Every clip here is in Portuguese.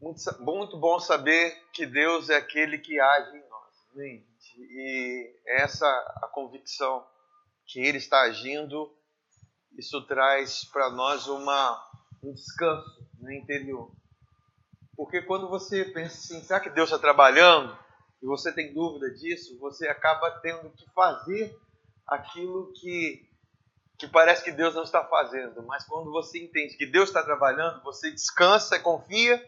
Muito, muito bom saber que Deus é aquele que age em nós. Né? E essa a convicção que Ele está agindo, isso traz para nós uma, um descanso no interior. Porque quando você pensa assim, será que Deus está trabalhando? E você tem dúvida disso, você acaba tendo que fazer aquilo que, que parece que Deus não está fazendo. Mas quando você entende que Deus está trabalhando, você descansa, confia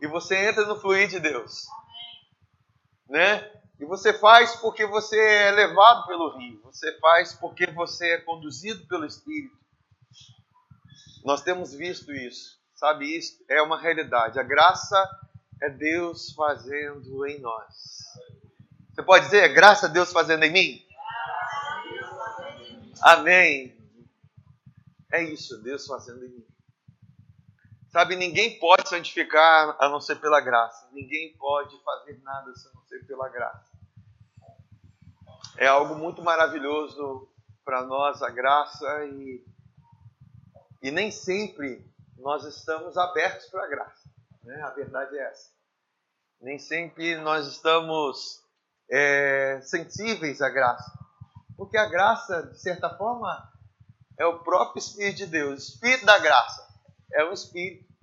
e você entra no fluir de Deus. Né? E você faz porque você é levado pelo rio, você faz porque você é conduzido pelo Espírito. Nós temos visto isso, sabe? Isso é uma realidade. A graça é Deus fazendo em nós. Você pode dizer, graça a Deus fazendo em mim? Amém. É isso, Deus fazendo em mim. Sabe, ninguém pode santificar a não ser pela graça. Ninguém pode fazer nada a não ser pela graça. É algo muito maravilhoso para nós a graça e, e nem sempre nós estamos abertos para a graça. Né? A verdade é essa. Nem sempre nós estamos é, sensíveis à graça. Porque a graça, de certa forma, é o próprio Espírito de Deus, o Espírito da graça. É um Espírito.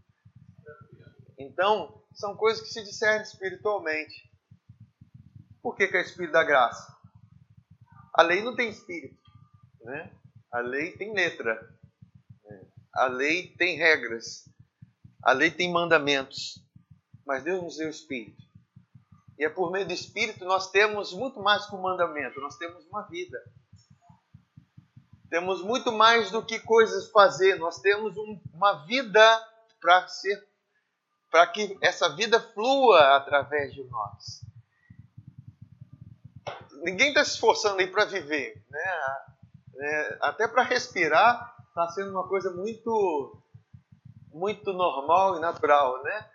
Então, são coisas que se discernem espiritualmente. Por que, que é Espírito da graça? A lei não tem espírito. Né? A lei tem letra. Né? A lei tem regras. A lei tem mandamentos. Mas Deus nos deu Espírito. E é por meio do Espírito nós temos muito mais que um mandamento, nós temos uma vida. Temos muito mais do que coisas fazer, nós temos um, uma vida para ser para que essa vida flua através de nós. Ninguém está se esforçando aí para viver, né? É, até para respirar está sendo uma coisa muito muito normal e natural, né?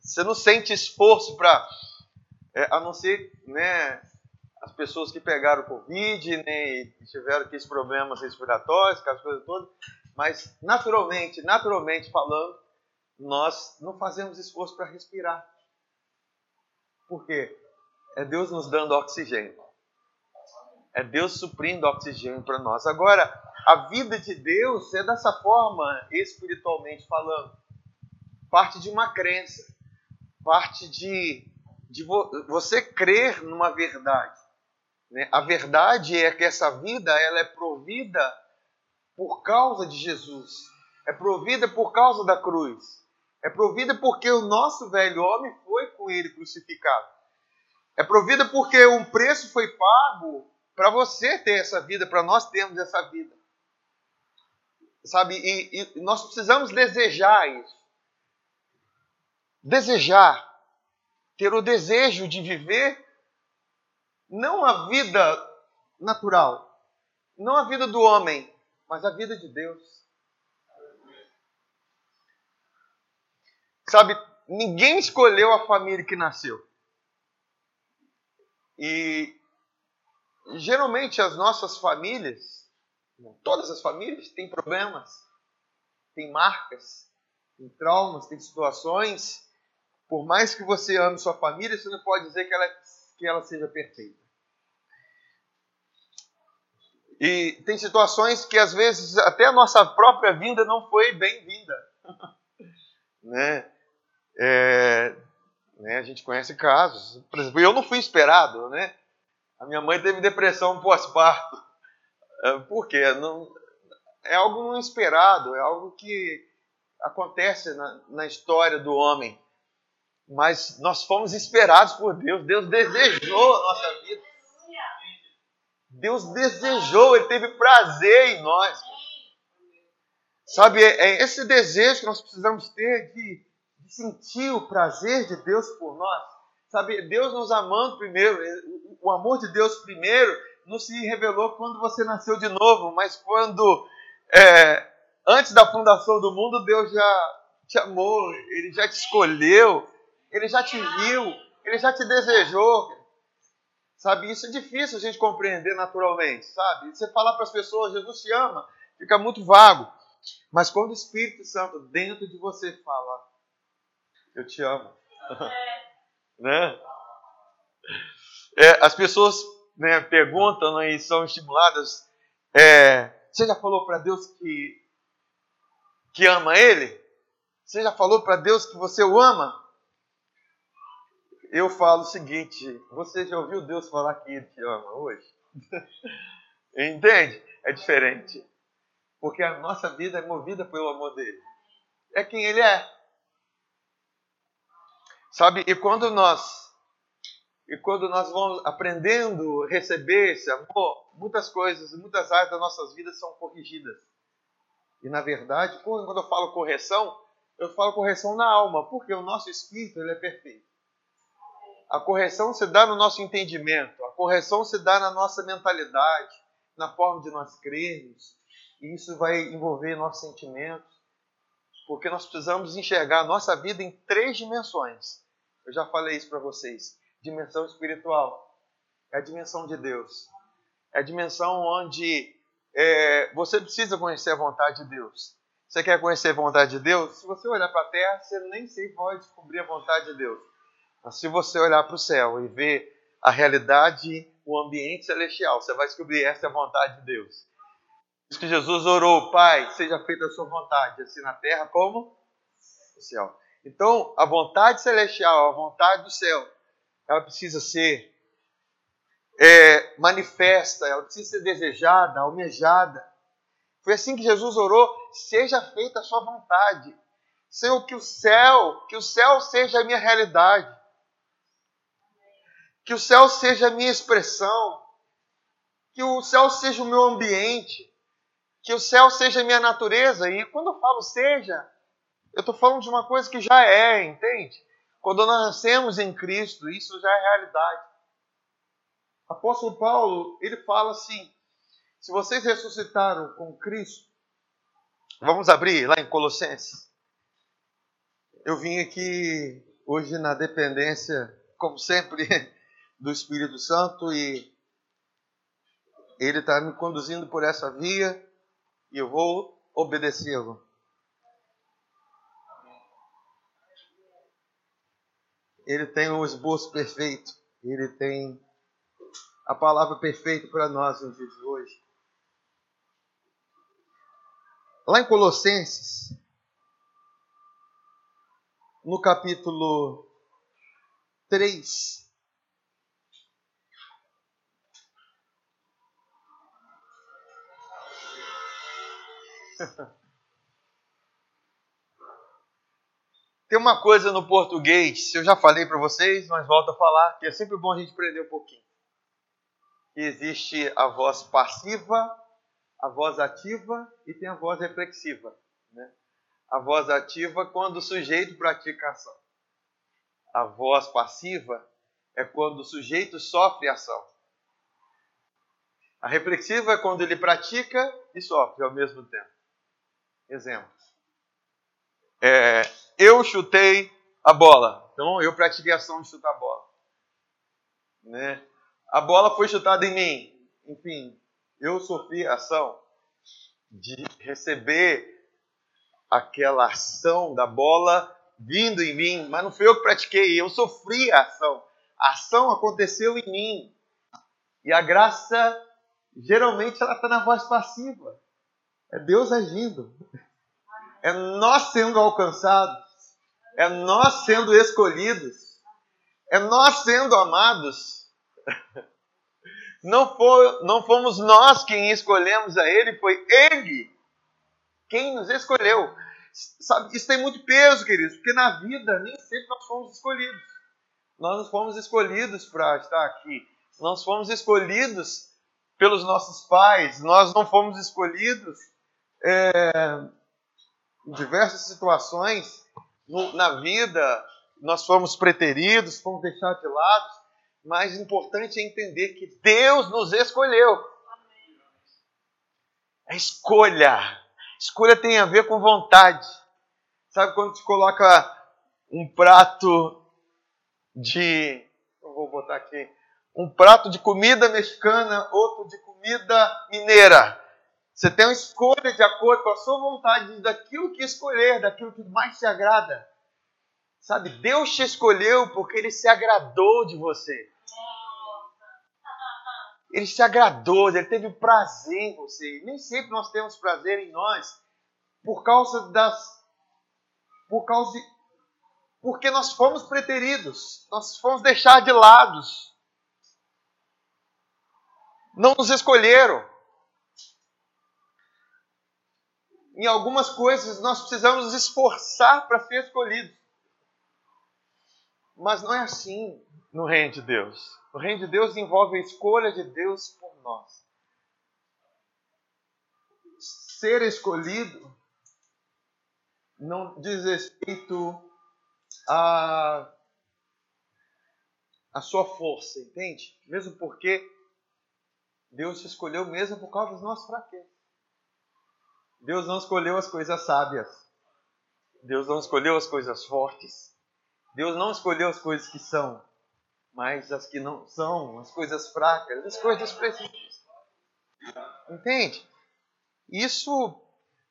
Você não sente esforço para, é, a não ser né, as pessoas que pegaram Covid né, e tiveram aqueles problemas respiratórios, aquelas coisas todas, mas naturalmente, naturalmente falando, nós não fazemos esforço para respirar. Por quê? É Deus nos dando oxigênio. É Deus suprindo oxigênio para nós. Agora, a vida de Deus é dessa forma, espiritualmente falando. Parte de uma crença parte de, de vo, você crer numa verdade. Né? A verdade é que essa vida ela é provida por causa de Jesus. É provida por causa da cruz. É provida porque o nosso velho homem foi com ele crucificado. É provida porque um preço foi pago para você ter essa vida, para nós termos essa vida. Sabe? E, e nós precisamos desejar isso desejar, ter o desejo de viver não a vida natural, não a vida do homem, mas a vida de Deus. Sabe, ninguém escolheu a família que nasceu. E geralmente as nossas famílias, todas as famílias, têm problemas, têm marcas, têm traumas, têm situações por mais que você ame sua família, você não pode dizer que ela, que ela seja perfeita. E tem situações que às vezes até a nossa própria vinda não foi bem-vinda. né? É, né? A gente conhece casos. Por exemplo, eu não fui esperado. Né? A minha mãe teve depressão pós-parto. É, por quê? Não, é algo não esperado, é algo que acontece na, na história do homem mas nós fomos esperados por Deus. Deus desejou a nossa vida. Deus desejou, Ele teve prazer em nós. Sabe, é, é esse desejo que nós precisamos ter de, sentir o prazer de Deus por nós. Sabe, Deus nos amando primeiro, o amor de Deus primeiro não se revelou quando você nasceu de novo, mas quando, é, antes da fundação do mundo, Deus já te amou, Ele já te escolheu, ele já te viu, ele já te desejou. Sabe, isso é difícil a gente compreender naturalmente, sabe? Você falar para as pessoas, Jesus te ama, fica muito vago. Mas quando o Espírito Santo dentro de você fala, Eu te amo. né? É, as pessoas né, perguntam né, e são estimuladas. É, você já falou para Deus que, que ama Ele? Você já falou para Deus que você o ama? Eu falo o seguinte: você já ouviu Deus falar que Ele te ama hoje? Entende? É diferente. Porque a nossa vida é movida pelo amor dele. É quem Ele é. Sabe? E quando nós e quando nós vamos aprendendo a receber esse amor, muitas coisas, muitas áreas das nossas vidas são corrigidas. E na verdade, quando eu falo correção, eu falo correção na alma, porque o nosso espírito ele é perfeito. A correção se dá no nosso entendimento, a correção se dá na nossa mentalidade, na forma de nós crermos, e isso vai envolver nossos sentimentos, porque nós precisamos enxergar a nossa vida em três dimensões. Eu já falei isso para vocês dimensão espiritual. É a dimensão de Deus. É a dimensão onde é, você precisa conhecer a vontade de Deus. Você quer conhecer a vontade de Deus? Se você olhar para a terra, você nem sei pode descobrir a vontade de Deus. Mas se você olhar para o céu e ver a realidade, o ambiente celestial, você vai descobrir essa é a vontade de Deus. Diz que Jesus orou, Pai, seja feita a sua vontade, assim na terra como no céu. Então, a vontade celestial, a vontade do céu, ela precisa ser é, manifesta, ela precisa ser desejada, almejada. Foi assim que Jesus orou: seja feita a sua vontade. Senhor, que o céu, que o céu seja a minha realidade. Que o céu seja a minha expressão. Que o céu seja o meu ambiente. Que o céu seja a minha natureza. E quando eu falo seja, eu estou falando de uma coisa que já é, entende? Quando nós nascemos em Cristo, isso já é realidade. Apóstolo Paulo, ele fala assim: se vocês ressuscitaram com Cristo, vamos abrir lá em Colossenses. Eu vim aqui hoje na dependência, como sempre, do Espírito Santo e ele está me conduzindo por essa via e eu vou obedecê-lo. Ele tem um esboço perfeito, ele tem a palavra perfeita para nós nos dias de hoje. Lá em Colossenses, no capítulo 3, Tem uma coisa no português, eu já falei para vocês, mas volto a falar, que é sempre bom a gente aprender um pouquinho. existe a voz passiva, a voz ativa e tem a voz reflexiva. Né? A voz ativa quando o sujeito pratica ação. A voz passiva é quando o sujeito sofre ação. A reflexiva é quando ele pratica e sofre ao mesmo tempo. Exemplos. É, eu chutei a bola. Então eu pratiquei a ação de chutar a bola. Né? A bola foi chutada em mim. Enfim, eu sofri a ação de receber aquela ação da bola vindo em mim, mas não fui eu que pratiquei, eu sofri a ação. A ação aconteceu em mim. E a graça, geralmente, ela está na voz passiva. É Deus agindo. É nós sendo alcançados é nós sendo escolhidos, é nós sendo amados. Não, não fomos nós quem escolhemos a Ele, foi Ele quem nos escolheu. Sabe, isso tem muito peso, queridos, porque na vida nem sempre nós fomos escolhidos. Nós não fomos escolhidos para estar aqui. Nós fomos escolhidos pelos nossos pais. Nós não fomos escolhidos é, em diversas situações no, na vida nós fomos preteridos, fomos deixados de lado, mas o importante é entender que Deus nos escolheu. É escolha. Escolha tem a ver com vontade. Sabe quando se coloca um prato de. Eu vou botar aqui. Um prato de comida mexicana, outro de comida mineira. Você tem uma escolha de acordo com a sua vontade, daquilo que escolher, daquilo que mais te agrada. Sabe, Deus te escolheu porque Ele se agradou de você. Ele se agradou, Ele teve prazer em você. Nem sempre nós temos prazer em nós por causa das. Por causa de. Porque nós fomos preteridos, nós fomos deixar de lados. Não nos escolheram. Em algumas coisas nós precisamos nos esforçar para ser escolhidos. Mas não é assim no reino de Deus. O reino de Deus envolve a escolha de Deus por nós. Ser escolhido não diz respeito a, a sua força, entende? Mesmo porque Deus te escolheu mesmo por causa das nossas fraquezas. Deus não escolheu as coisas sábias. Deus não escolheu as coisas fortes. Deus não escolheu as coisas que são, mas as que não são, as coisas fracas, as coisas precisas. Entende? Isso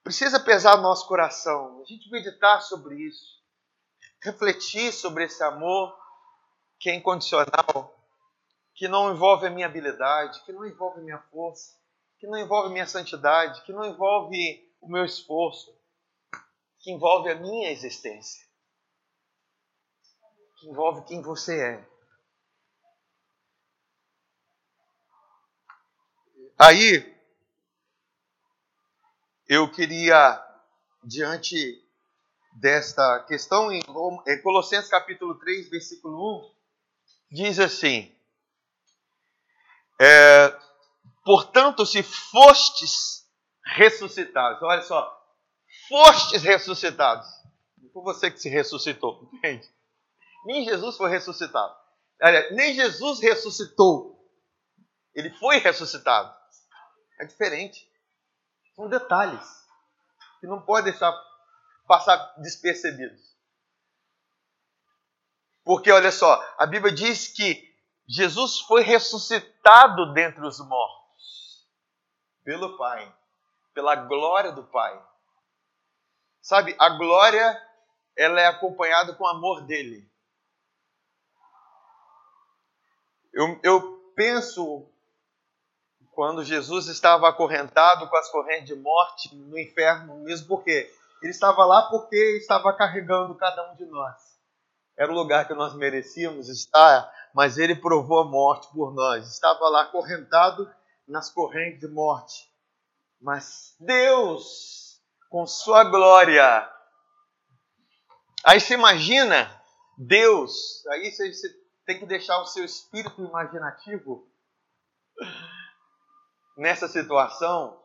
precisa pesar no nosso coração. A gente meditar sobre isso, refletir sobre esse amor que é incondicional, que não envolve a minha habilidade, que não envolve a minha força, que não envolve minha santidade, que não envolve o meu esforço, que envolve a minha existência que envolve quem você é. Aí, eu queria, diante desta questão, em Colossenses capítulo 3, versículo 1, diz assim: é, Portanto, se fostes ressuscitados, olha só, fostes ressuscitados, não foi você que se ressuscitou, entende? Nem Jesus foi ressuscitado. Nem Jesus ressuscitou. Ele foi ressuscitado. É diferente. São detalhes que não pode deixar passar despercebidos. Porque olha só, a Bíblia diz que Jesus foi ressuscitado dentre os mortos pelo Pai, pela glória do Pai. Sabe, a glória ela é acompanhada com o amor dele. Eu, eu penso quando Jesus estava acorrentado com as correntes de morte no inferno, mesmo porque ele estava lá porque estava carregando cada um de nós. Era o lugar que nós merecíamos estar, mas ele provou a morte por nós. Estava lá acorrentado nas correntes de morte. Mas Deus, com sua glória. Aí você imagina Deus, aí você, tem que deixar o seu espírito imaginativo nessa situação.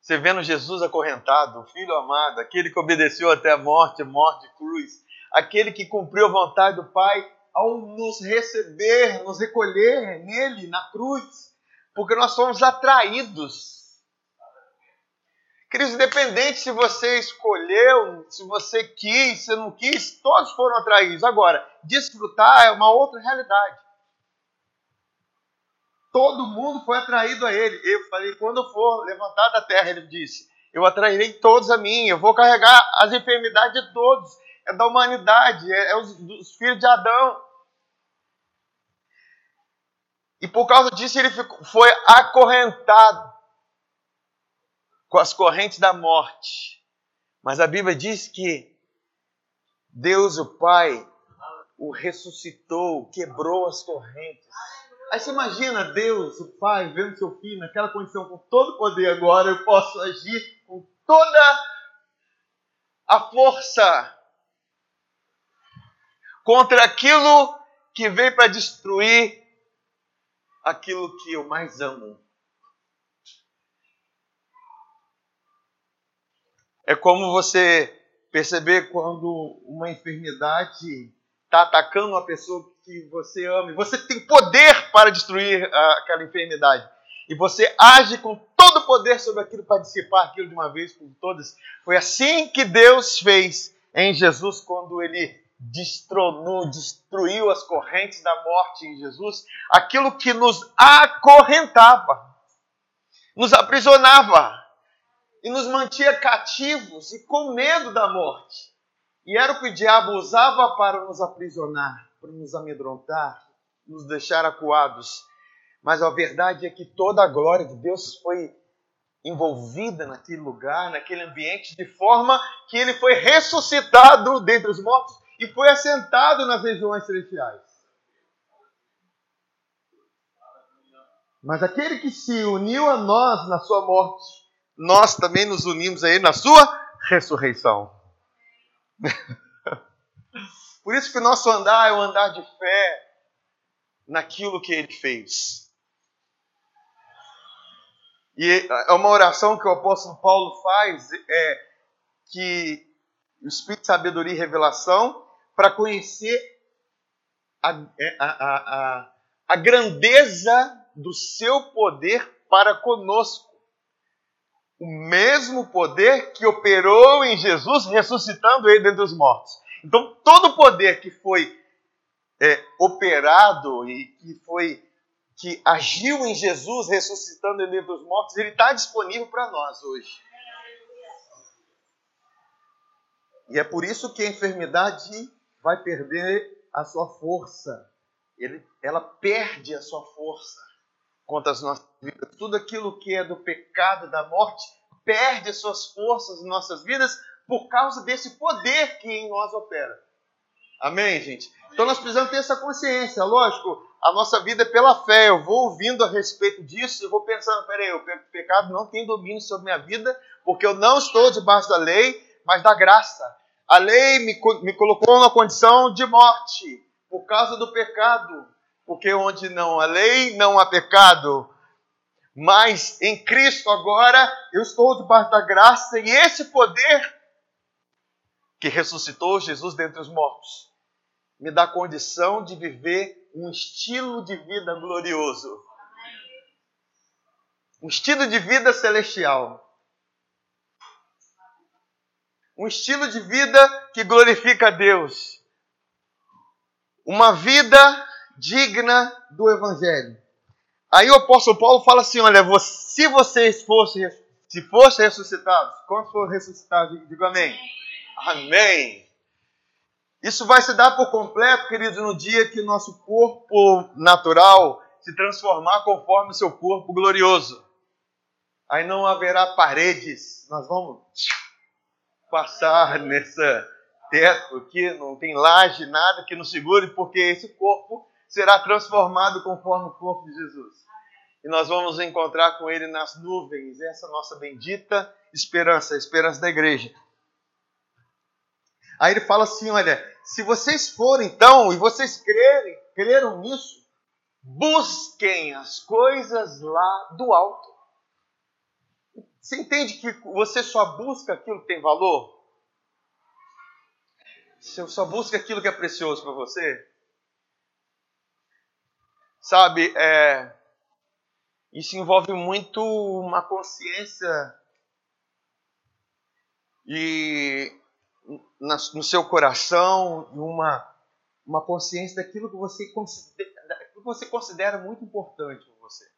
Você vendo Jesus acorrentado, o Filho amado, aquele que obedeceu até a morte, morte cruz, aquele que cumpriu a vontade do Pai ao nos receber, nos recolher nele, na cruz, porque nós fomos atraídos Queridos, independente se você escolheu, se você quis, se não quis, todos foram atraídos. Agora, desfrutar é uma outra realidade. Todo mundo foi atraído a ele. Eu falei, quando eu for levantar da terra, ele disse, eu atrairei todos a mim, eu vou carregar as enfermidades de todos, é da humanidade, é, é os, dos filhos de Adão. E por causa disso ele ficou, foi acorrentado com as correntes da morte. Mas a Bíblia diz que Deus, o Pai, o ressuscitou, quebrou as correntes. Aí você imagina Deus, o Pai, vendo seu filho naquela condição, com todo o poder agora, eu posso agir com toda a força contra aquilo que veio para destruir aquilo que eu mais amo. É como você perceber quando uma enfermidade está atacando uma pessoa que você ama. Você tem poder para destruir aquela enfermidade. E você age com todo o poder sobre aquilo para dissipar aquilo de uma vez por todas. Foi assim que Deus fez em Jesus quando ele destronou, destruiu as correntes da morte em Jesus, aquilo que nos acorrentava, nos aprisionava, e nos mantinha cativos e com medo da morte. E era o que o diabo usava para nos aprisionar, para nos amedrontar, nos deixar acuados. Mas a verdade é que toda a glória de Deus foi envolvida naquele lugar, naquele ambiente, de forma que ele foi ressuscitado dentre os mortos e foi assentado nas regiões celestiais. Mas aquele que se uniu a nós na sua morte, nós também nos unimos a ele na sua ressurreição. Por isso que o nosso andar é o andar de fé naquilo que ele fez. E é uma oração que o apóstolo Paulo faz é que o Espírito de sabedoria e revelação para conhecer a, é, a, a, a, grandeza do seu poder para conosco. O mesmo poder que operou em Jesus, ressuscitando ele dentre os mortos. Então, todo o poder que foi é, operado e que foi que agiu em Jesus, ressuscitando ele dos mortos, ele está disponível para nós hoje. E é por isso que a enfermidade vai perder a sua força. Ele, ela perde a sua força contra as nossas vidas. Tudo aquilo que é do pecado, da morte, perde as suas forças em nossas vidas por causa desse poder que em nós opera. Amém, gente? Então nós precisamos ter essa consciência. Lógico, a nossa vida é pela fé. Eu vou ouvindo a respeito disso e vou pensando: peraí, o pecado não tem domínio sobre minha vida, porque eu não estou debaixo da lei, mas da graça. A lei me, me colocou numa condição de morte por causa do pecado. Porque onde não há lei, não há pecado. Mas em Cristo agora eu estou debaixo da graça e esse poder que ressuscitou Jesus dentre os mortos, me dá condição de viver um estilo de vida glorioso. Um estilo de vida celestial. Um estilo de vida que glorifica a Deus. Uma vida digna do Evangelho. Aí o apóstolo Paulo fala assim: olha, se vocês fossem, se fossem ressuscitados, quantos foram ressuscitados? Digo amém. Amém. Isso vai se dar por completo, queridos, no dia que nosso corpo natural se transformar conforme o seu corpo glorioso. Aí não haverá paredes, nós vamos passar nessa teto aqui, não tem laje, nada que nos segure, porque esse corpo será transformado conforme o corpo de Jesus. E nós vamos encontrar com ele nas nuvens, essa nossa bendita esperança, a esperança da igreja. Aí ele fala assim: olha, se vocês forem então, e vocês crerem, creram nisso, busquem as coisas lá do alto. Você entende que você só busca aquilo que tem valor? Você só busca aquilo que é precioso para você? Sabe, é, isso envolve muito uma consciência e no seu coração uma, uma consciência daquilo que você considera, que você considera muito importante para você.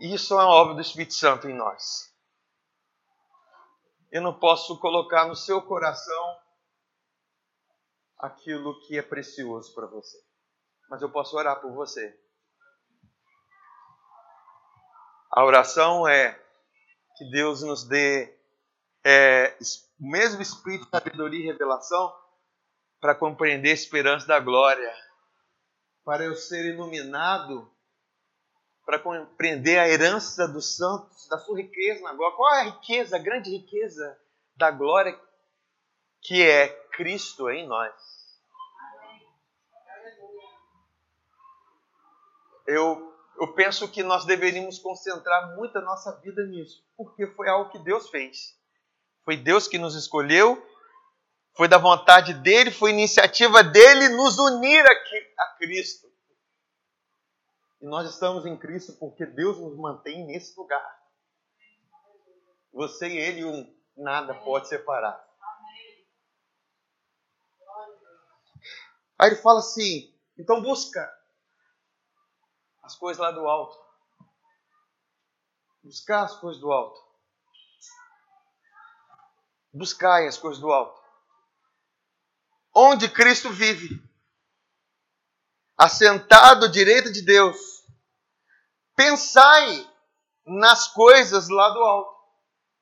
Isso é uma obra do Espírito Santo em nós. Eu não posso colocar no seu coração aquilo que é precioso para você, mas eu posso orar por você. A oração é que Deus nos dê é, o mesmo espírito de sabedoria e revelação para compreender a esperança da glória, para eu ser iluminado, para compreender a herança dos santos, da sua riqueza na glória. Qual é a riqueza, a grande riqueza da glória que é Cristo em nós? Eu, eu penso que nós deveríamos concentrar muito a nossa vida nisso, porque foi algo que Deus fez. Foi Deus que nos escolheu, foi da vontade dele, foi iniciativa dele nos unir aqui a Cristo. E nós estamos em Cristo porque Deus nos mantém nesse lugar. Você e ele, um, nada pode separar. Aí ele fala assim: então busca as coisas lá do alto. Buscar as coisas do alto. Buscai as coisas do alto. Onde Cristo vive, assentado à direita de Deus. Pensai nas coisas lá do alto.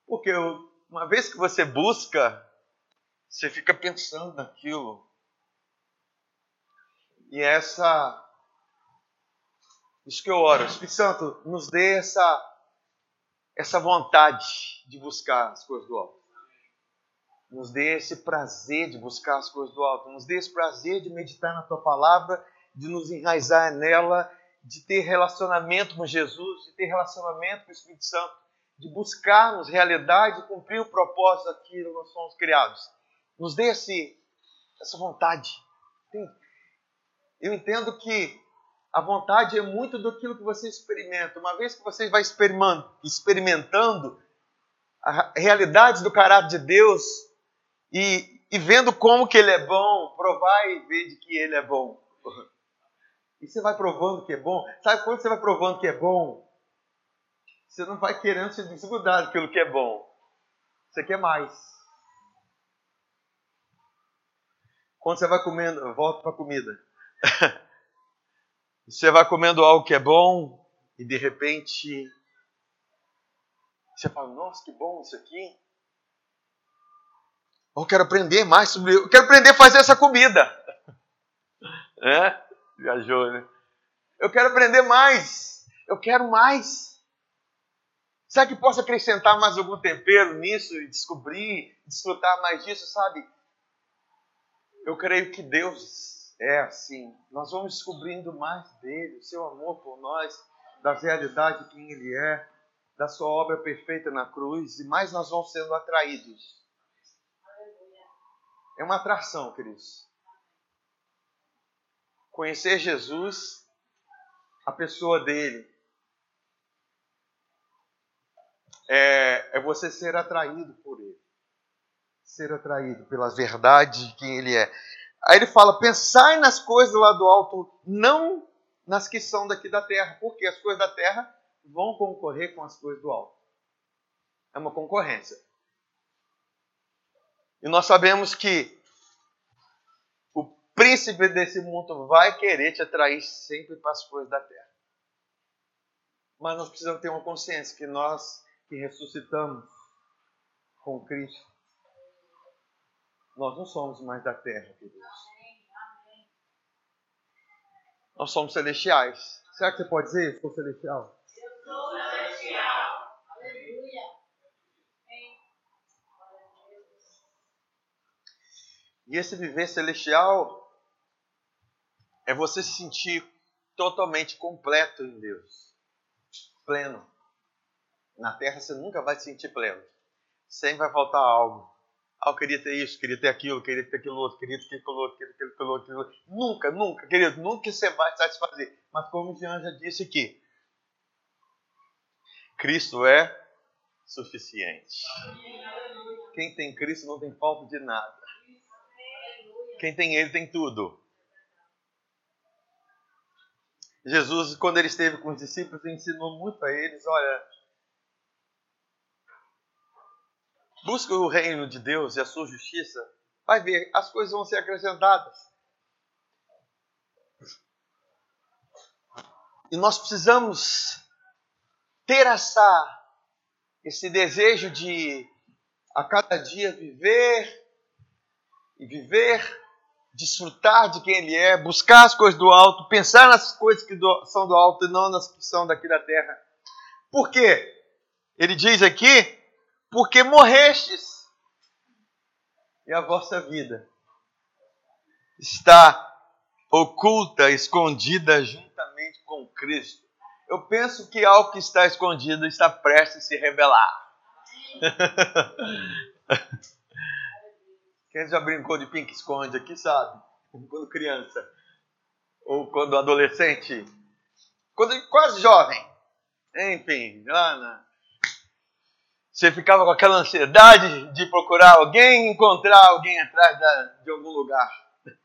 Porque uma vez que você busca, você fica pensando naquilo. E essa. Isso que eu oro. Espírito Santo, nos dê essa, essa vontade de buscar as coisas do alto. Nos dê esse prazer de buscar as coisas do alto. Nos dê esse prazer de meditar na tua palavra, de nos enraizar nela, de ter relacionamento com Jesus, de ter relacionamento com o Espírito Santo, de buscarmos realidade e cumprir o propósito daquilo que nós somos criados. Nos dê esse, essa vontade. Eu entendo que a vontade é muito do que você experimenta. Uma vez que você vai experimentando a realidade do caráter de Deus e, e vendo como que Ele é bom, provar e ver de que Ele é bom. E você vai provando que é bom. Sabe quando você vai provando que é bom? Você não vai querendo se desgrudar daquilo que é bom. Você quer mais. Quando você vai comendo, volta para comida. você vai comendo algo que é bom e de repente você fala: Nossa, que bom isso aqui. Eu quero aprender mais sobre. Eu quero aprender a fazer essa comida. É? Viajou, né? Eu quero aprender mais. Eu quero mais. Será que posso acrescentar mais algum tempero nisso e descobrir, desfrutar mais disso, sabe? Eu creio que Deus é assim. Nós vamos descobrindo mais dele, o seu amor por nós, da realidade de quem ele é, da sua obra perfeita na cruz, e mais nós vamos sendo atraídos. É uma atração, queridos. Conhecer Jesus, a pessoa dele, é, é você ser atraído por ele. Ser atraído pela verdade de quem ele é. Aí ele fala: pensai nas coisas lá do alto, não nas que são daqui da terra, porque as coisas da terra vão concorrer com as coisas do alto. É uma concorrência. E nós sabemos que príncipe desse mundo vai querer te atrair sempre para as coisas da terra. Mas nós precisamos ter uma consciência que nós que ressuscitamos com Cristo, nós não somos mais da terra, queridos. Nós somos celestiais. Será que você pode dizer? Eu sou celestial. Eu sou celestial. Aleluia. E esse viver celestial é você se sentir totalmente completo em Deus, pleno. Na terra você nunca vai se sentir pleno. Sempre vai faltar algo. Ah, eu queria ter isso, queria ter aquilo, queria ter aquilo outro, queria ter aquilo outro, queria ter aquilo outro. Aquilo outro. Nunca, nunca, querido, nunca você vai satisfazer. Mas como o Jean já disse aqui, Cristo é suficiente. Quem tem Cristo não tem falta de nada. Quem tem Ele tem tudo. Jesus, quando ele esteve com os discípulos, ensinou muito a eles: olha, busca o reino de Deus e a sua justiça, vai ver, as coisas vão ser acrescentadas. E nós precisamos ter essa, esse desejo de a cada dia viver e viver desfrutar de quem Ele é, buscar as coisas do alto, pensar nas coisas que do, são do alto e não nas que são daqui da terra. Por quê? Ele diz aqui: porque morrestes e a vossa vida está oculta, escondida juntamente com Cristo. Eu penso que algo que está escondido está prestes a se revelar. Quem já brincou de pink esconde aqui sabe? Quando criança. Ou quando adolescente. Quando quase jovem. Enfim, Ana. Você ficava com aquela ansiedade de procurar alguém, encontrar alguém atrás da, de algum lugar.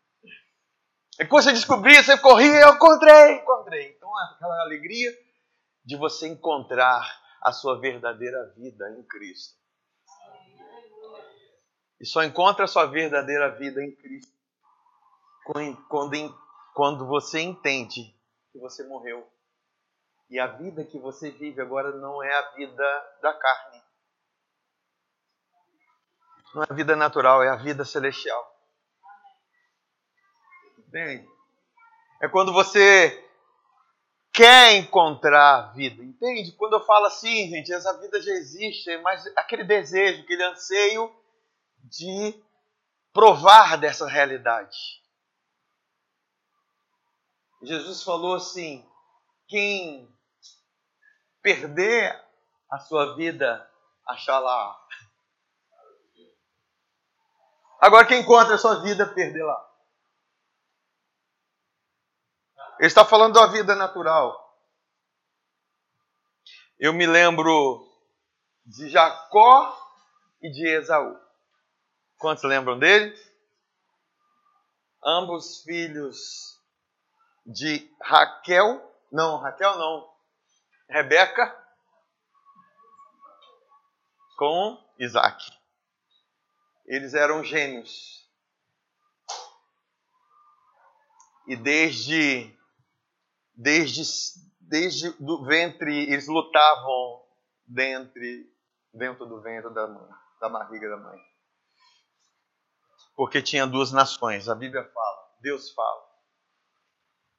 E quando você descobria, você corria, eu encontrei, encontrei. Então, aquela alegria de você encontrar a sua verdadeira vida em Cristo. E só encontra a sua verdadeira vida em Cristo quando, quando você entende que você morreu. E a vida que você vive agora não é a vida da carne. Não é a vida natural, é a vida celestial. Entende? É quando você quer encontrar vida, entende? Quando eu falo assim, gente, essa vida já existe, mas aquele desejo, aquele anseio de provar dessa realidade. Jesus falou assim: quem perder a sua vida, achará. Agora, quem encontra a sua vida, perdê-la. Ele está falando da vida natural. Eu me lembro de Jacó e de Esaú. Quantos lembram dele? Ambos filhos de Raquel, não, Raquel não, Rebeca com Isaac. Eles eram gêmeos. E desde desde desde do ventre eles lutavam dentro dentro do ventre da mãe, da barriga da mãe. Porque tinha duas nações, a Bíblia fala, Deus fala.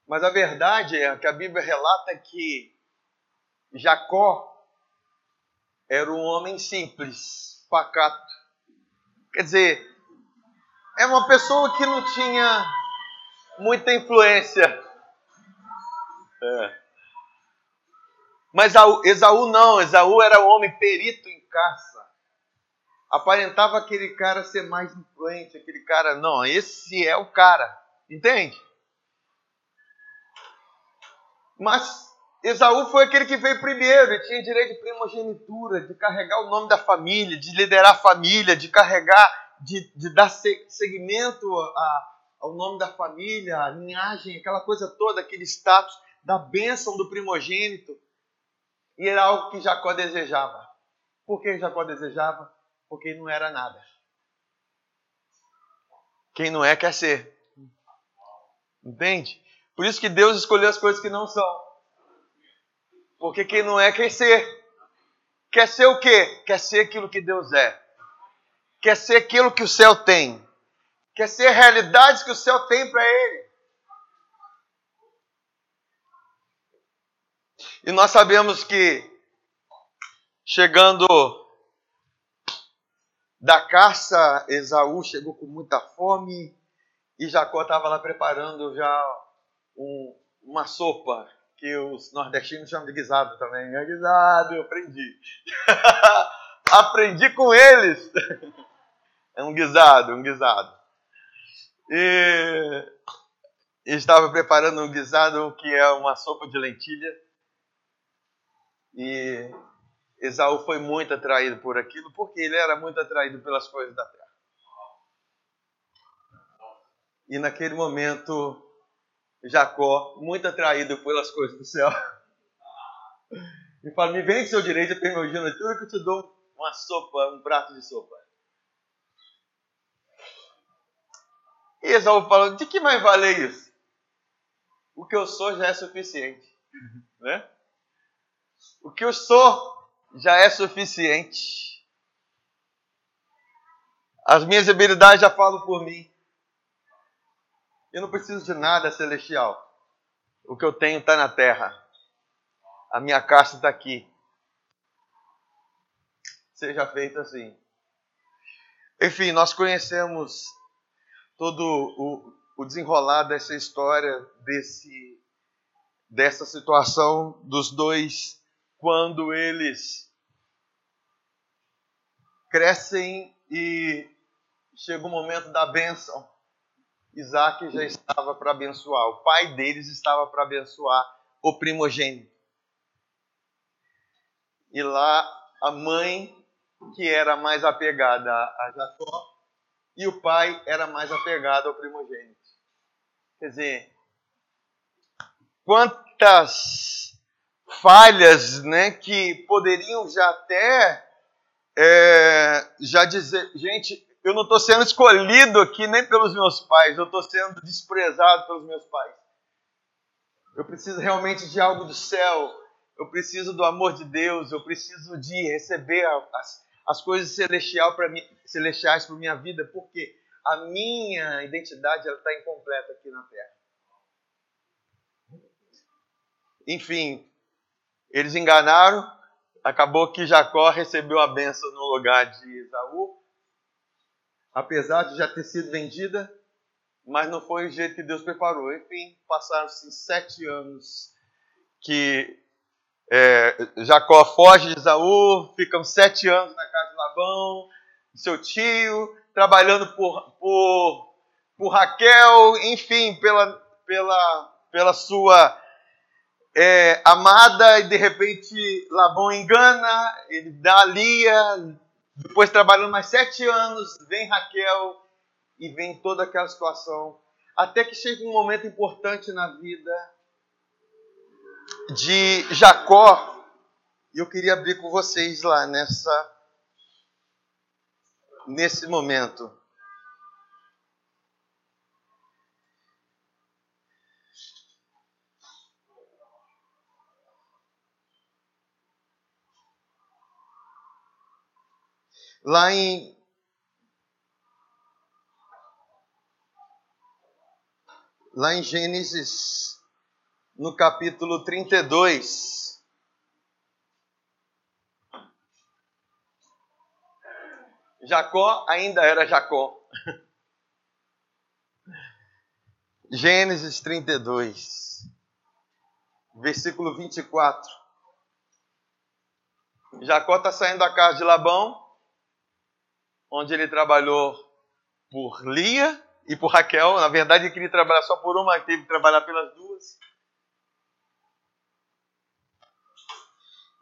Mas a verdade é que a Bíblia relata que Jacó era um homem simples, pacato. Quer dizer, é uma pessoa que não tinha muita influência. É. Mas Esaú não, Esaú era um homem perito em caça. Aparentava aquele cara ser mais influente, aquele cara, não, esse é o cara, entende? Mas Esaú foi aquele que veio primeiro e tinha direito de primogenitura, de carregar o nome da família, de liderar a família, de carregar, de, de dar seguimento a, ao nome da família, a linhagem, aquela coisa toda, aquele status da bênção do primogênito. E era algo que Jacó desejava. Por que Jacó desejava? Porque não era nada. Quem não é, quer ser. Entende? Por isso que Deus escolheu as coisas que não são porque quem não é, quer ser. Quer ser o quê? Quer ser aquilo que Deus é. Quer ser aquilo que o céu tem. Quer ser realidades que o céu tem para ele. E nós sabemos que, chegando da caça, Esaú chegou com muita fome e Jacó estava lá preparando já um, uma sopa que os nordestinos chamam de guisado também. É guisado, eu aprendi. aprendi com eles. é um guisado, um guisado. E estava preparando um guisado que é uma sopa de lentilha. E Esaú foi muito atraído por aquilo, porque ele era muito atraído pelas coisas da terra. E naquele momento Jacó, muito atraído pelas coisas do céu. E fala: Me vem seu direito de primogenitura que eu te dou uma sopa, um prato de sopa. E Esaú falou: De que mais vale isso? O que eu sou já é suficiente. Né? O que eu sou já é suficiente. As minhas habilidades já falam por mim. Eu não preciso de nada celestial. O que eu tenho está na terra. A minha caixa está aqui. Seja feito assim. Enfim, nós conhecemos todo o, o desenrolar dessa história, desse, dessa situação dos dois, quando eles crescem e chega o momento da bênção. Isaac já estava para abençoar, o pai deles estava para abençoar o primogênito. E lá a mãe, que era mais apegada a Jacó, e o pai era mais apegado ao primogênito. Quer dizer, quantas falhas né, que poderiam já até é, já dizer, gente, eu não estou sendo escolhido aqui nem pelos meus pais, eu estou sendo desprezado pelos meus pais. Eu preciso realmente de algo do céu, eu preciso do amor de Deus, eu preciso de receber as, as coisas celestial pra mim, celestiais para minha vida, porque a minha identidade está incompleta aqui na terra. Enfim, eles enganaram, acabou que Jacó recebeu a benção no lugar de Esaú, apesar de já ter sido vendida, mas não foi o jeito que Deus preparou. Enfim, passaram-se sete anos que é, Jacó foge de Esaú, ficam sete anos na casa de Labão, seu tio, trabalhando por, por, por Raquel, enfim, pela, pela, pela sua é, amada e de repente Labão engana, ele dá a Lia, depois trabalhando mais sete anos, vem Raquel e vem toda aquela situação, até que chega um momento importante na vida de Jacó, e eu queria abrir com vocês lá nessa nesse momento. Lá em lá em Gênesis no capítulo 32 Jacó ainda era Jacó. Gênesis 32, versículo 24. Jacó está saindo da casa de Labão, onde ele trabalhou por Lia e por Raquel. Na verdade, ele queria trabalhar só por uma, teve que trabalhar pelas duas.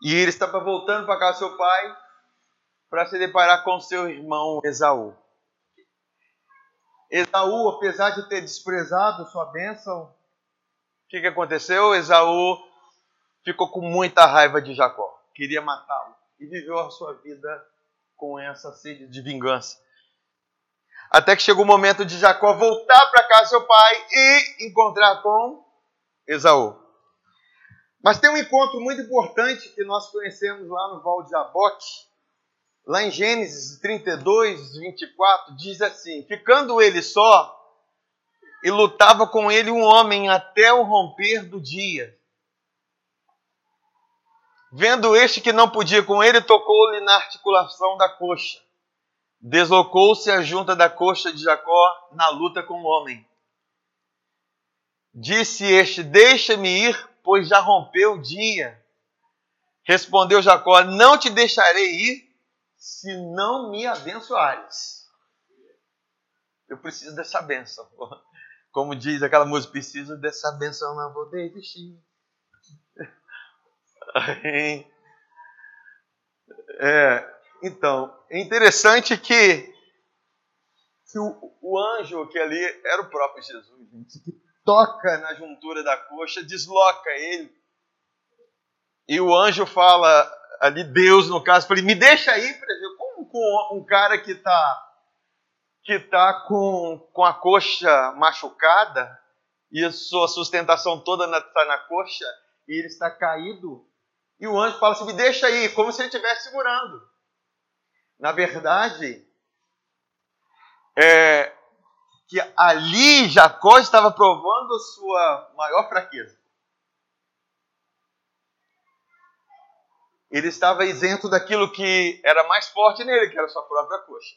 E ele estava voltando para casa do seu pai para se deparar com seu irmão Esaú. Esaú, apesar de ter desprezado sua bênção, o que, que aconteceu? Esaú ficou com muita raiva de Jacó, queria matá-lo e viveu a sua vida com essa sede de vingança. Até que chegou o momento de Jacó voltar para casa do seu pai e encontrar com Esaú. Mas tem um encontro muito importante que nós conhecemos lá no Val de Jaboque. Lá em Gênesis 32, 24, diz assim: Ficando ele só, e lutava com ele um homem até o romper do dia. Vendo este que não podia com ele, tocou-lhe na articulação da coxa. Deslocou-se a junta da coxa de Jacó na luta com o homem. Disse este: Deixa-me ir, pois já rompeu o dia. Respondeu Jacó: Não te deixarei ir, se não me abençoares. Eu preciso dessa bênção. Como diz aquela música, preciso dessa bênção, não vou desistir. É, então, é interessante que, que o, o, anjo que ali era o próprio Jesus, gente, que toca na juntura da coxa, desloca ele. E o anjo fala, ali Deus no caso, ele, me deixa aí ver como com um cara que está que tá com, com a coxa machucada e a sua sustentação toda está na, na coxa e ele está caído e o anjo fala assim: me deixa aí, como se ele estivesse segurando. Na verdade, é que ali Jacó estava provando a sua maior fraqueza. Ele estava isento daquilo que era mais forte nele, que era a sua própria coxa.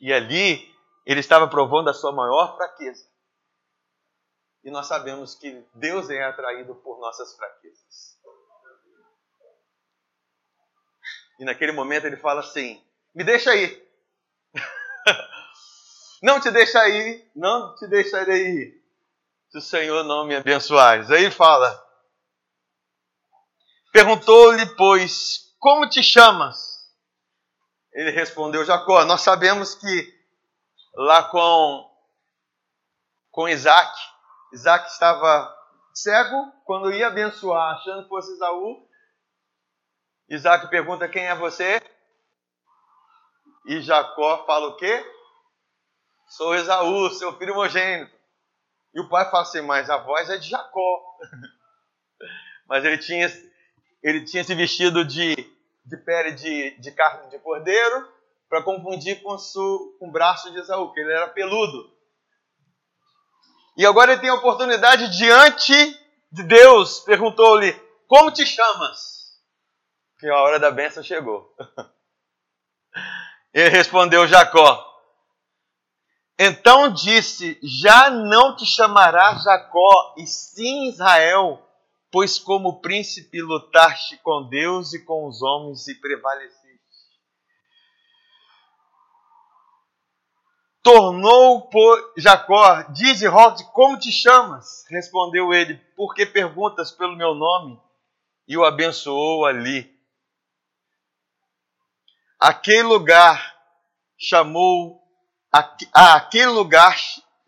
E ali ele estava provando a sua maior fraqueza. E nós sabemos que Deus é atraído por nossas fraquezas. E naquele momento ele fala assim: Me deixa aí. não te deixa aí, não te deixarei ir. Se o Senhor não me abençoares. Aí fala: Perguntou-lhe, pois, como te chamas? Ele respondeu: Jacó. Nós sabemos que lá com, com Isaac, Isaac estava cego quando ia abençoar, achando que fosse Isaú, Isaac pergunta: Quem é você? E Jacó fala o quê? Sou Esaú, seu primogênito. E o pai fala assim, mas a voz é de Jacó. mas ele tinha, ele tinha se vestido de, de pele de, de carne de cordeiro para confundir com, su, com o braço de Esaú, que ele era peludo. E agora ele tem a oportunidade diante de Deus, perguntou-lhe: Como te chamas? Que a hora da bênção chegou. Ele respondeu Jacó. Então disse: Já não te chamarás Jacó, e sim Israel, pois como príncipe lutaste com Deus e com os homens e prevaleceste. Tornou por Jacó, diz Rod, como te chamas? Respondeu ele, porque perguntas pelo meu nome? E o abençoou ali. Aquele lugar chamou a, aquele lugar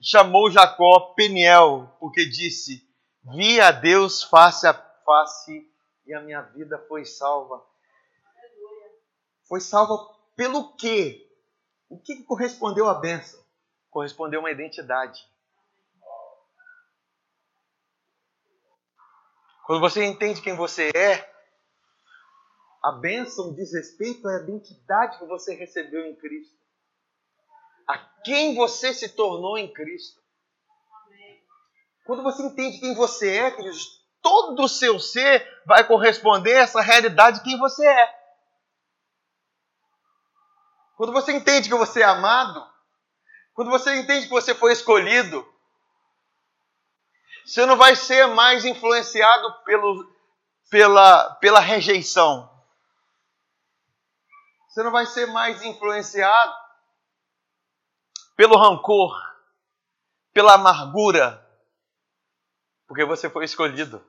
chamou Jacó Peniel, porque disse: Vi a Deus face a face e a minha vida foi salva. Foi salva pelo quê? O que correspondeu à bênção? Correspondeu uma identidade. Quando você entende quem você é, a bênção diz respeito à identidade que você recebeu em Cristo. A quem você se tornou em Cristo. Quando você entende quem você é, queridos, todo o seu ser vai corresponder a essa realidade de quem você é. Quando você entende que você é amado, quando você entende que você foi escolhido, você não vai ser mais influenciado pelo, pela, pela rejeição. Você não vai ser mais influenciado pelo rancor, pela amargura, porque você foi escolhido.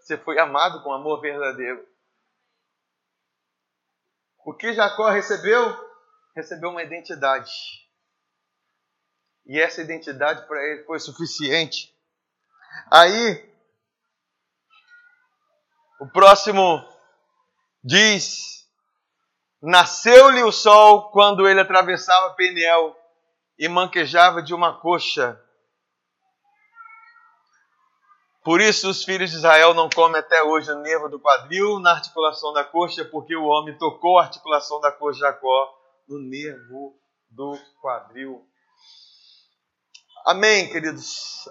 Você foi amado com amor verdadeiro. O que Jacó recebeu? recebeu uma identidade. E essa identidade para ele foi suficiente. Aí, o próximo diz: Nasceu-lhe o sol quando ele atravessava Peniel e manquejava de uma coxa. Por isso os filhos de Israel não comem até hoje o nervo do quadril na articulação da coxa, porque o homem tocou a articulação da coxa de Jacó no nervo do quadril. Amém, queridos.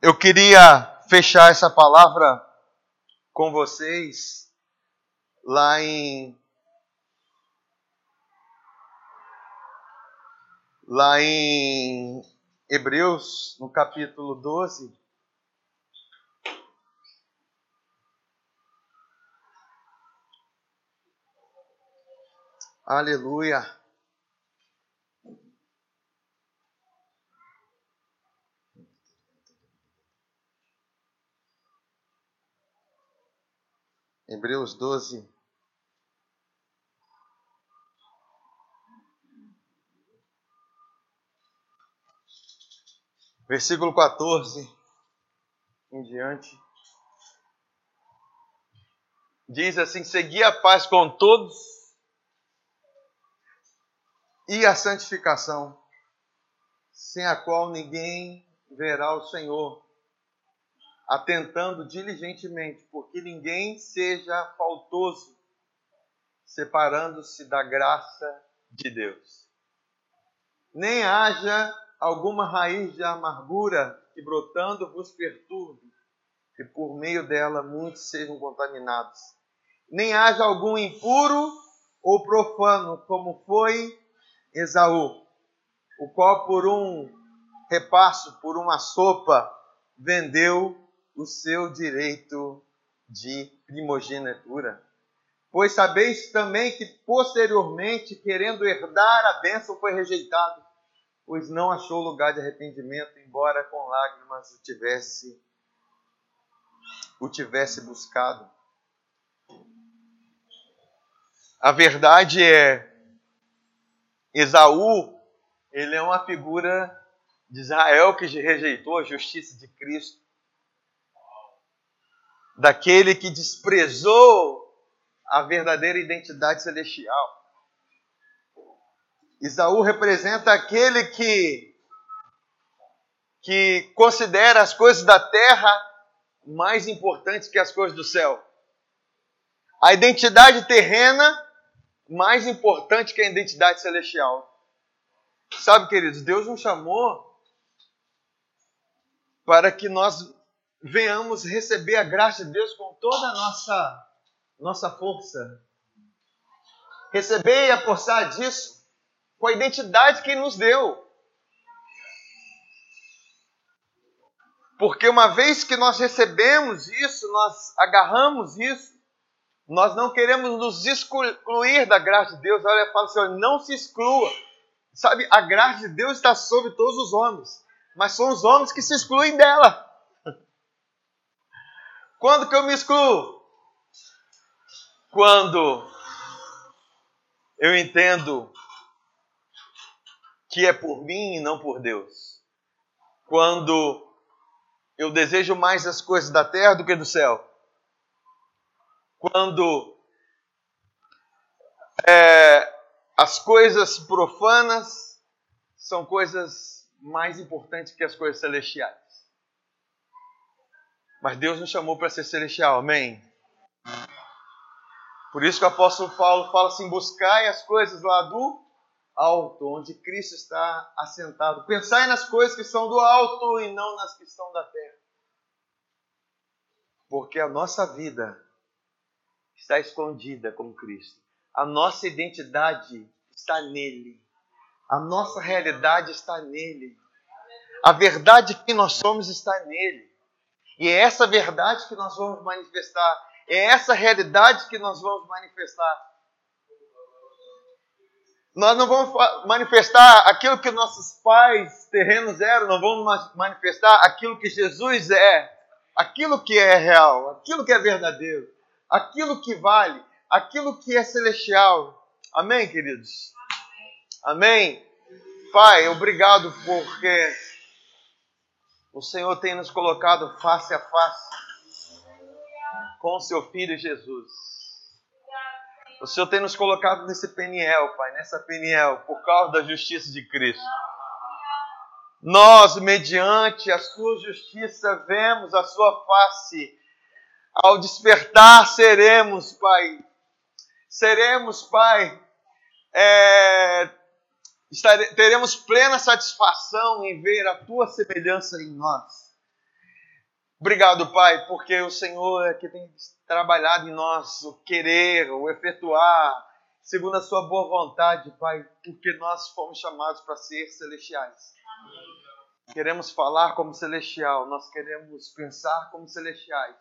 Eu queria fechar essa palavra com vocês lá em lá em Hebreus, no capítulo 12. Aleluia. Hebreus 12. Versículo 14 em diante. Diz assim: Segui a paz com todos e a santificação, sem a qual ninguém verá o Senhor atentando diligentemente, porque ninguém seja faltoso, separando-se da graça de Deus. Nem haja alguma raiz de amargura que brotando vos perturbe, e por meio dela muitos sejam contaminados. Nem haja algum impuro ou profano, como foi Esaú, o qual por um repasso, por uma sopa, vendeu o seu direito de primogenitura. Pois sabeis também que posteriormente, querendo herdar a bênção, foi rejeitado, pois não achou lugar de arrependimento, embora com lágrimas o tivesse o tivesse buscado. A verdade é Esaú, ele é uma figura de Israel que rejeitou a justiça de Cristo daquele que desprezou a verdadeira identidade celestial. Isaú representa aquele que que considera as coisas da terra mais importantes que as coisas do céu. A identidade terrena mais importante que a identidade celestial. Sabe, queridos, Deus nos chamou para que nós venhamos receber a graça de Deus com toda a nossa, nossa força. Receber e apossar disso com a identidade que Ele nos deu. Porque uma vez que nós recebemos isso, nós agarramos isso, nós não queremos nos excluir da graça de Deus. Olha, fala Senhor, não se exclua. Sabe, a graça de Deus está sobre todos os homens, mas são os homens que se excluem dela. Quando que eu me excluo? Quando eu entendo que é por mim e não por Deus. Quando eu desejo mais as coisas da terra do que do céu. Quando é, as coisas profanas são coisas mais importantes que as coisas celestiais. Mas Deus nos chamou para ser celestial, amém? Por isso que o apóstolo Paulo fala assim: buscai as coisas lá do alto, onde Cristo está assentado. Pensai nas coisas que são do alto e não nas que são da terra. Porque a nossa vida está escondida com Cristo. A nossa identidade está nele. A nossa realidade está nele. A verdade que nós somos está nele. E é essa verdade que nós vamos manifestar. É essa realidade que nós vamos manifestar. Nós não vamos manifestar aquilo que nossos pais terrenos eram, não vamos manifestar aquilo que Jesus é, aquilo que é real, aquilo que é verdadeiro, aquilo que vale, aquilo que é celestial. Amém, queridos? Amém? Pai, obrigado porque o Senhor tem nos colocado face a face com o seu Filho Jesus. O Senhor tem nos colocado nesse Peniel, Pai, nessa Peniel, por causa da justiça de Cristo. Nós, mediante a Sua justiça, vemos a Sua face. Ao despertar, seremos, Pai, seremos, Pai, é, teremos plena satisfação em ver a Tua semelhança em nós. Obrigado, Pai, porque o Senhor é que tem trabalhado em nós o querer, o efetuar, segundo a Sua boa vontade, Pai, porque nós fomos chamados para ser celestiais. Amém. Queremos falar como celestial, nós queremos pensar como celestiais.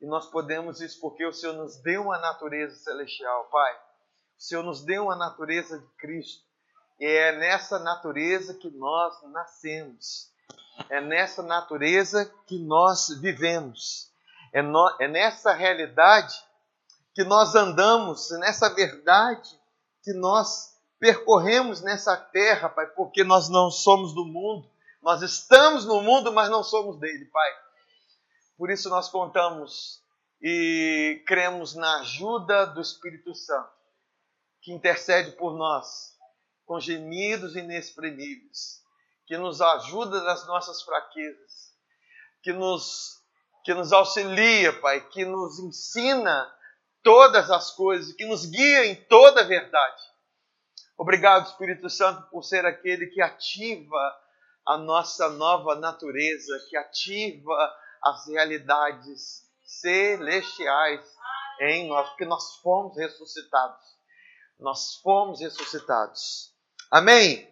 E nós podemos isso porque o Senhor nos deu uma natureza celestial, Pai. O Senhor nos deu uma natureza de Cristo. E é nessa natureza que nós nascemos. É nessa natureza que nós vivemos. É, no, é nessa realidade que nós andamos, é nessa verdade que nós percorremos nessa terra, Pai, porque nós não somos do mundo. Nós estamos no mundo, mas não somos dele, Pai. Por isso nós contamos e cremos na ajuda do Espírito Santo, que intercede por nós com gemidos inexprimíveis que nos ajuda nas nossas fraquezas, que nos, que nos auxilia, Pai, que nos ensina todas as coisas, que nos guia em toda a verdade. Obrigado, Espírito Santo, por ser aquele que ativa a nossa nova natureza, que ativa as realidades celestiais em nós, porque nós fomos ressuscitados. Nós fomos ressuscitados. Amém?